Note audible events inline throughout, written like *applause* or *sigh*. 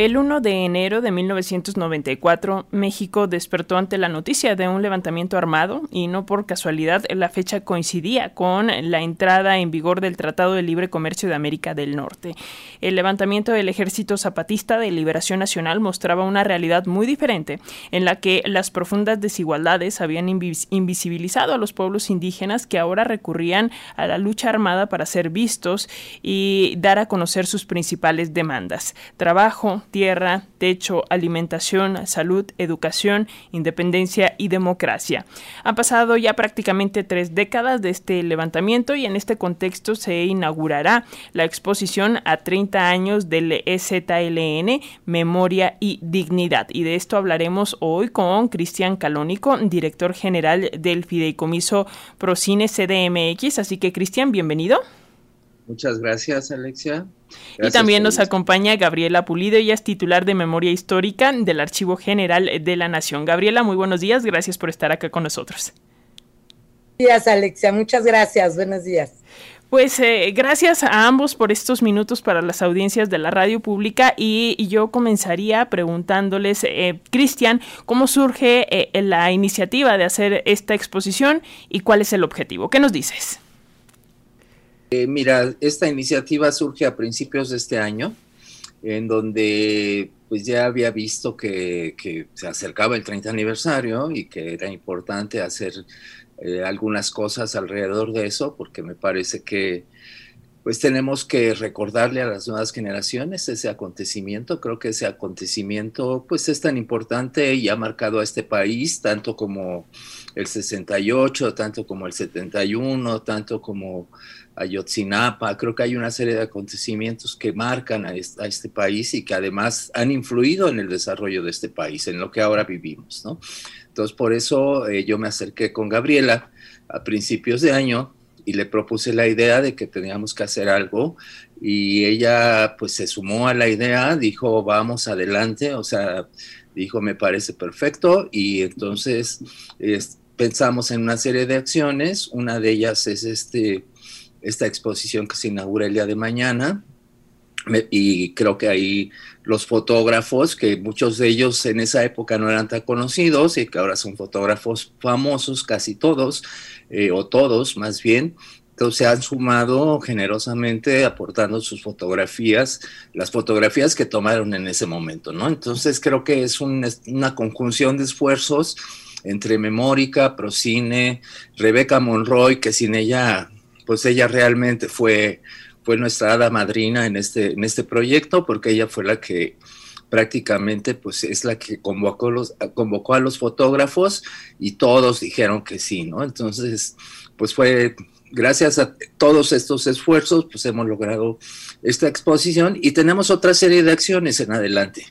El 1 de enero de 1994, México despertó ante la noticia de un levantamiento armado y no por casualidad la fecha coincidía con la entrada en vigor del Tratado de Libre Comercio de América del Norte. El levantamiento del Ejército Zapatista de Liberación Nacional mostraba una realidad muy diferente en la que las profundas desigualdades habían invisibilizado a los pueblos indígenas que ahora recurrían a la lucha armada para ser vistos y dar a conocer sus principales demandas. Trabajo, tierra, techo, alimentación, salud, educación, independencia y democracia. Han pasado ya prácticamente tres décadas de este levantamiento y en este contexto se inaugurará la exposición a 30 años del EZLN, Memoria y Dignidad. Y de esto hablaremos hoy con Cristian Calónico, director general del Fideicomiso Procine CDMX. Así que, Cristian, bienvenido. Muchas gracias, Alexia. y también nos acompaña Gabriela Pulido, ella es titular de Memoria Histórica del Archivo General de la Nación. Gabriela, muy buenos días, gracias por estar acá con nosotros. Buenos días, Alexia, muchas gracias, buenos días. Pues eh, gracias a ambos por estos minutos para las audiencias de la radio pública y, yo comenzaría preguntándoles, eh, Cristian, ¿cómo surge eh, la iniciativa de hacer esta exposición y cuál es el objetivo? ¿Qué nos dices? Eh, mira, esta iniciativa surge a principios de este año, en donde pues ya había visto que, se acercaba el 30 aniversario y que era importante hacer eh, algunas cosas alrededor de eso, porque me parece que pues tenemos que recordarle a las nuevas generaciones ese acontecimiento. Creo que ese acontecimiento pues es tan importante y ha marcado a este país, tanto como el 68, tanto como el 71, tanto como Ayotzinapa. Creo que hay una serie de acontecimientos que marcan a este, país y que además han influido en el desarrollo de este país, en lo que ahora vivimos, ¿no? Entonces, por eso eh, yo me acerqué con Gabriela a principios de año y le propuse la idea de que teníamos que hacer algo y ella pues se sumó a la idea, dijo vamos adelante, o sea, dijo me parece perfecto y entonces pensamos en una serie de acciones, una de ellas es este esta exposición que se inaugura el día de mañana. Y creo que ahí los fotógrafos, que muchos de ellos en esa época no eran tan conocidos y que ahora son fotógrafos famosos, casi todos, eh, o todos más bien, se han sumado generosamente aportando sus fotografías, las fotografías que tomaron en ese momento, ¿no? Entonces creo que es una conjunción de esfuerzos entre Memórica, Procine, Rebeca Monroy, que sin ella pues ella realmente fue, fue nuestra hada madrina en este, en este proyecto, porque ella fue la que prácticamente pues es la que convocó, los, convocó a los fotógrafos y todos dijeron que sí, ¿no? Entonces, pues fue gracias a todos estos esfuerzos, pues hemos logrado esta exposición y tenemos otra serie de acciones en adelante.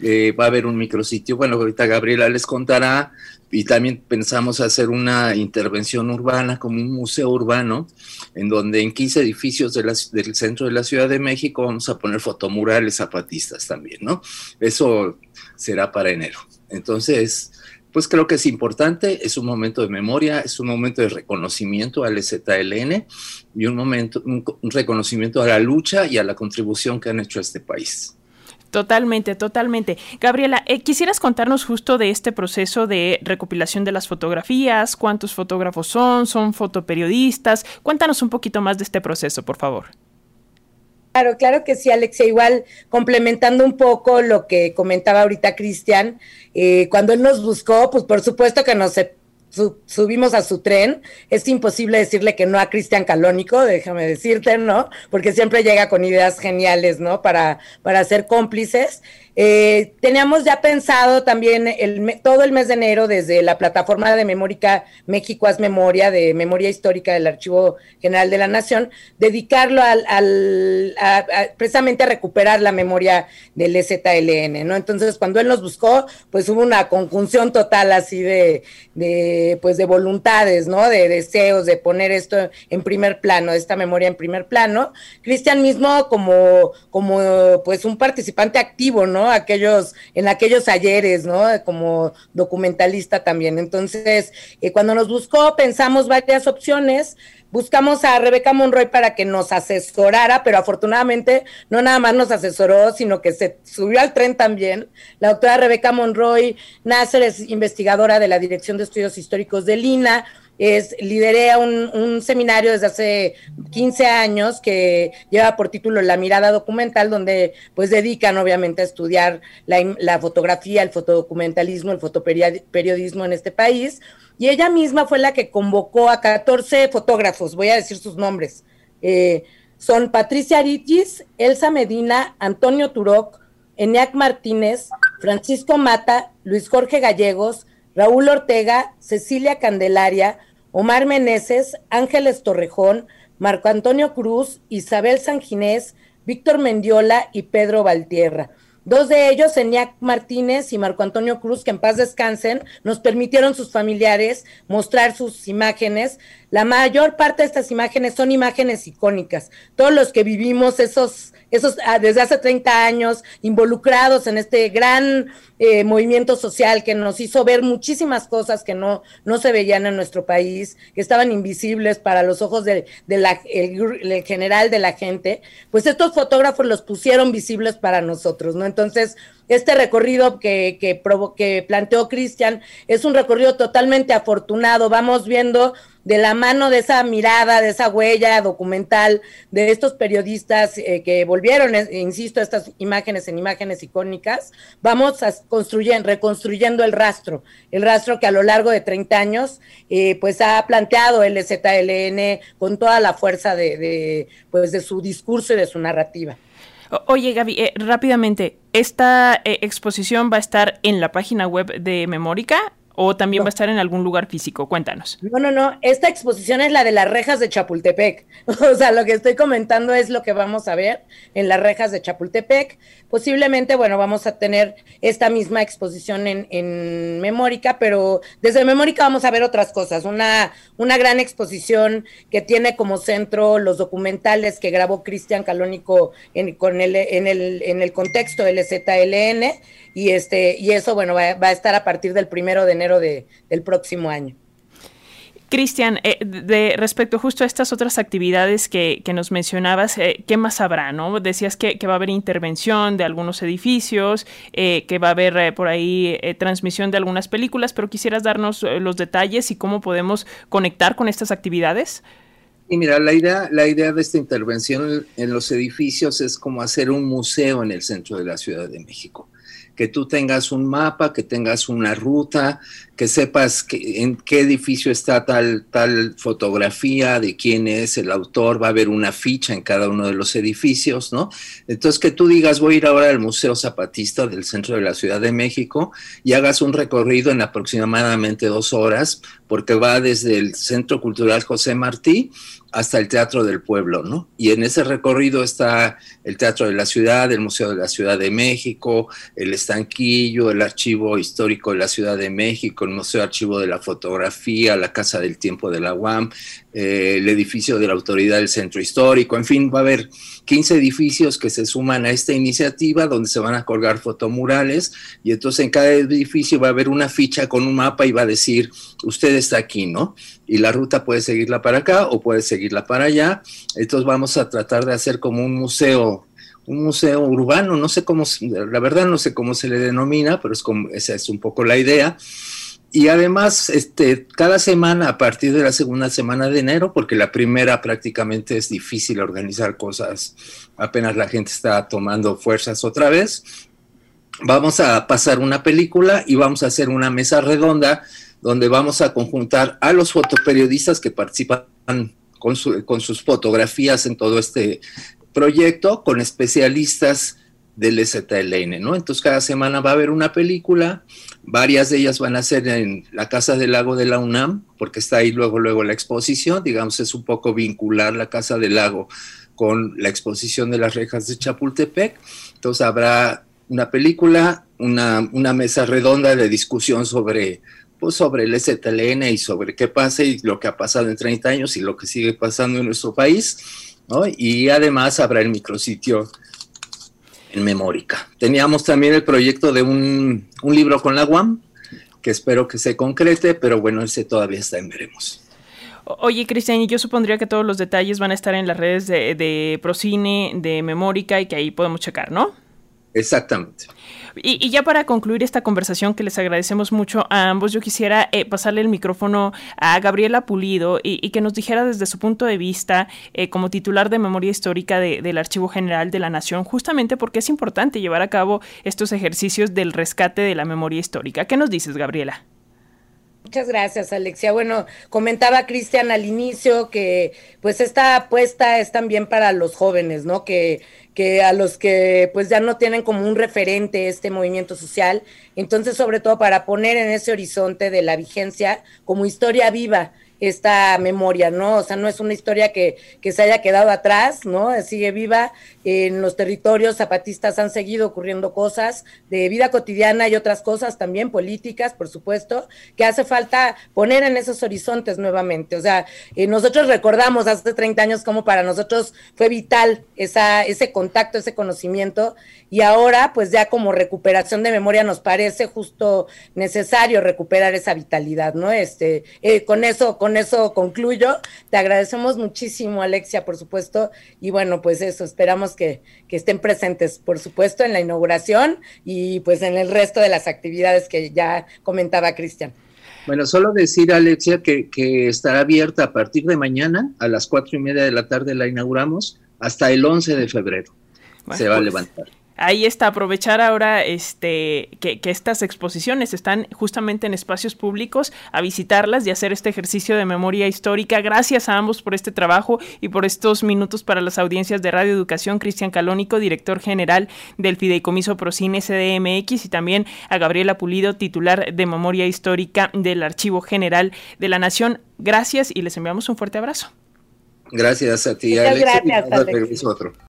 Eh, va a haber un micrositio, bueno, ahorita Gabriela les contará, y también pensamos hacer una intervención urbana como un museo urbano, en donde en 15 edificios del centro de la Ciudad de México vamos a poner fotomurales zapatistas también, ¿no? Eso será para enero. Entonces, pues creo que es importante, es un momento de memoria, es un momento de reconocimiento al ZLN y un momento, un reconocimiento a la lucha y a la contribución que han hecho a este país. Totalmente, totalmente. Gabriela, eh, quisieras contarnos justo de este proceso de recopilación de las fotografías, cuántos fotógrafos son, son fotoperiodistas. Cuéntanos un poquito más de este proceso, por favor. Claro, claro que sí, Alexia. Igual complementando un poco lo que comentaba ahorita Cristian, eh, cuando él nos buscó, pues por supuesto que nos subimos a su tren. Es imposible decirle que no a Cristian Calónico, déjame decirte, ¿no? Porque siempre llega con ideas geniales, ¿no? Para, para ser cómplices. Eh, teníamos ya pensado también todo el mes de enero desde la plataforma de Memórica México Haz Memoria, de Memoria Histórica del Archivo General de la Nación, dedicarlo al, precisamente a recuperar la memoria del EZLN, ¿no? Entonces, cuando él nos buscó, pues hubo una conjunción total así de, de pues de voluntades, ¿no? De deseos de poner esto en primer plano, esta memoria en primer plano. Cristian mismo como, como pues un participante activo, ¿no? Aquellos, en aquellos ayeres, ¿no? Como documentalista también. Entonces, eh, cuando nos buscó, pensamos varias opciones. buscamos a Rebeca Monroy para que nos asesorara, pero afortunadamente no nada más nos asesoró, sino que se subió al tren también. La doctora Rebeca Monroy Nasser es investigadora de la Dirección de Estudios Históricos de Lina, es, lideré un, un, seminario desde hace 15 años que lleva por título La mirada documental, donde pues dedican obviamente a estudiar la, fotografía, el fotodocumentalismo, el fotoperiodismo en este país. Y ella misma fue la que convocó a 14 fotógrafos, voy a decir sus nombres. Eh, son Patricia Aritis, Elsa Medina, Antonio Turoc, Eniac Martínez, Francisco Mata, Luis Jorge Gallegos, Raúl Ortega, Cecilia Candelaria, Omar Meneses, Ángeles Torrejón, Marco Antonio Cruz, Isabel Sanginés, Víctor Mendiola y Pedro Valtierra. Dos de ellos, Eniac Martínez y Marco Antonio Cruz, que en paz descansen, nos permitieron sus familiares mostrar sus imágenes. La mayor parte de estas imágenes son imágenes icónicas. Todos los que vivimos esos esos ah, desde hace 30 años involucrados en este gran eh, movimiento social que nos hizo ver muchísimas cosas que no, no se veían en nuestro país, que estaban invisibles para los ojos del de general de la gente, pues estos fotógrafos los pusieron visibles para nosotros, ¿no? Entonces, este recorrido que, que, que planteó Cristian es un recorrido totalmente afortunado. Vamos viendo de la mano de esa mirada, de esa huella documental de estos periodistas eh, que volvieron, eh, insisto, estas imágenes en imágenes icónicas, vamos a construir, reconstruyendo el rastro, el rastro que a lo largo de 30 años eh, pues ha planteado el ZLN con toda la fuerza de, de, pues, de su discurso y de su narrativa. Oye, Gaby, rápidamente, ¿esta exposición va a estar en la página web de Memórica ¿O también va a estar en algún lugar físico? Cuéntanos. No, no, no. Esta exposición es la de las rejas de Chapultepec. *laughs* O sea, lo que estoy comentando es lo que vamos a ver en las rejas de Chapultepec. Posiblemente, bueno, vamos a tener esta misma exposición en, en Memórica, pero desde Memórica vamos a ver otras cosas. Una, una gran exposición que tiene como centro los documentales que grabó Cristian Calónico en, con el, en, el, en el contexto del ZLN y este y eso bueno va, a estar a partir del primero de enero de, del próximo año. Cristian, eh, de respecto justo a estas otras actividades que, que nos mencionabas, eh, ¿qué más habrá? ¿no? Decías que, que, va a haber intervención de algunos edificios, eh, que va a haber eh, por ahí eh, transmisión de algunas películas, pero quisieras darnos eh, los detalles y cómo podemos conectar con estas actividades. Y mira, la idea, la idea de esta intervención en los edificios es como hacer un museo en el centro de la Ciudad de México que tú tengas un mapa, que tengas una ruta, que sepas que, en qué edificio está tal, tal fotografía, de quién es el autor, va a haber una ficha en cada uno de los edificios, ¿no? Entonces que tú digas, voy a ir ahora al Museo Zapatista del centro de la Ciudad de México y hagas un recorrido en aproximadamente dos horas, porque va desde el Centro Cultural José Martí hasta el Teatro del Pueblo, ¿no? Y en ese recorrido está el Teatro de la Ciudad, el Museo de la Ciudad de México, el Estanquillo, el Archivo Histórico de la Ciudad de México, el Museo Archivo de la Fotografía, la Casa del Tiempo de la UAM, eh, el edificio de la Autoridad del Centro Histórico, en fin, va a haber 15 edificios que se suman a esta iniciativa donde se van a colgar fotomurales y entonces en cada edificio va a haber una ficha con un mapa y va a decir, usted está aquí, ¿no? Y la ruta puede seguirla para acá o puede seguirla para allá. Entonces vamos a tratar de hacer como un museo un museo urbano, no sé cómo, la verdad no sé cómo se le denomina, pero es como, esa es un poco la idea y además, este, cada semana, a partir de la segunda semana de enero, porque la primera prácticamente es difícil organizar cosas, apenas la gente está tomando fuerzas otra vez, vamos a pasar una película y vamos a hacer una mesa redonda donde vamos a conjuntar a los fotoperiodistas que participan con, con sus fotografías en todo este proyecto, con especialistas del ZLN, ¿no? Entonces cada semana va a haber una película, varias de ellas van a ser en la Casa del Lago de la UNAM, porque está ahí luego, luego la exposición, digamos, es un poco vincular la Casa del Lago con la exposición de las rejas de Chapultepec, entonces habrá una película, una, una mesa redonda de discusión sobre pues sobre el ZLN y sobre qué pasa y lo que ha pasado en 30 años y lo que sigue pasando en nuestro país, ¿no? Y además habrá el micrositio en Memórica. Teníamos también el proyecto de un, un, libro con la UAM, que espero que se concrete, pero bueno, ese todavía está en veremos. Oye, Cristian, yo supondría que todos los detalles van a estar en las redes de, de Procine, de Memórica y que ahí podemos checar, ¿no? Exactamente. Y, ya para concluir esta conversación, que les agradecemos mucho a ambos, yo quisiera eh, pasarle el micrófono a Gabriela Pulido y, que nos dijera desde su punto de vista, eh, como titular de memoria histórica del Archivo General de la Nación, justamente porque es importante llevar a cabo estos ejercicios del rescate de la memoria histórica. ¿Qué nos dices, Gabriela? Muchas gracias, Alexia. Bueno, comentaba Cristian al inicio que pues esta apuesta es también para los jóvenes, ¿no? Que, que a los que pues ya no tienen como un referente este movimiento social. Entonces, sobre todo para poner en ese horizonte de la vigencia como historia viva esta memoria, ¿no? O sea, no es una historia que, que, se haya quedado atrás, ¿no? Sigue viva. En los territorios zapatistas han seguido ocurriendo cosas de vida cotidiana y otras cosas también, políticas, por supuesto, que hace falta poner en esos horizontes nuevamente. O sea, eh, nosotros recordamos hace 30 años como para nosotros fue vital esa, ese contacto, ese conocimiento, y ahora, pues ya como recuperación de memoria nos parece justo necesario recuperar esa vitalidad, ¿no? Este, eh, con eso, con eso concluyo. Te agradecemos muchísimo, Alexia, por supuesto. Y bueno, pues eso, esperamos que, estén presentes, por supuesto, en la inauguración y pues en el resto de las actividades que ya comentaba Cristian. Bueno, solo decir, Alexia, que, que, estará abierta a partir de mañana, a las cuatro y media de la tarde la inauguramos, hasta el 11 de febrero. se va a pues, levantar ahí está, aprovechar ahora este, que, estas exposiciones están justamente en espacios públicos, a visitarlas y hacer este ejercicio de memoria histórica. Gracias a ambos por este trabajo y por estos minutos para las audiencias de Radio Educación. Cristian Calónico, director general del Fideicomiso Procine CDMX, y también a Gabriela Pulido, titular de Memoria Histórica del Archivo General de la Nación. Gracias y les enviamos un fuerte abrazo. Gracias a ti, Muchas Gracias, Alex.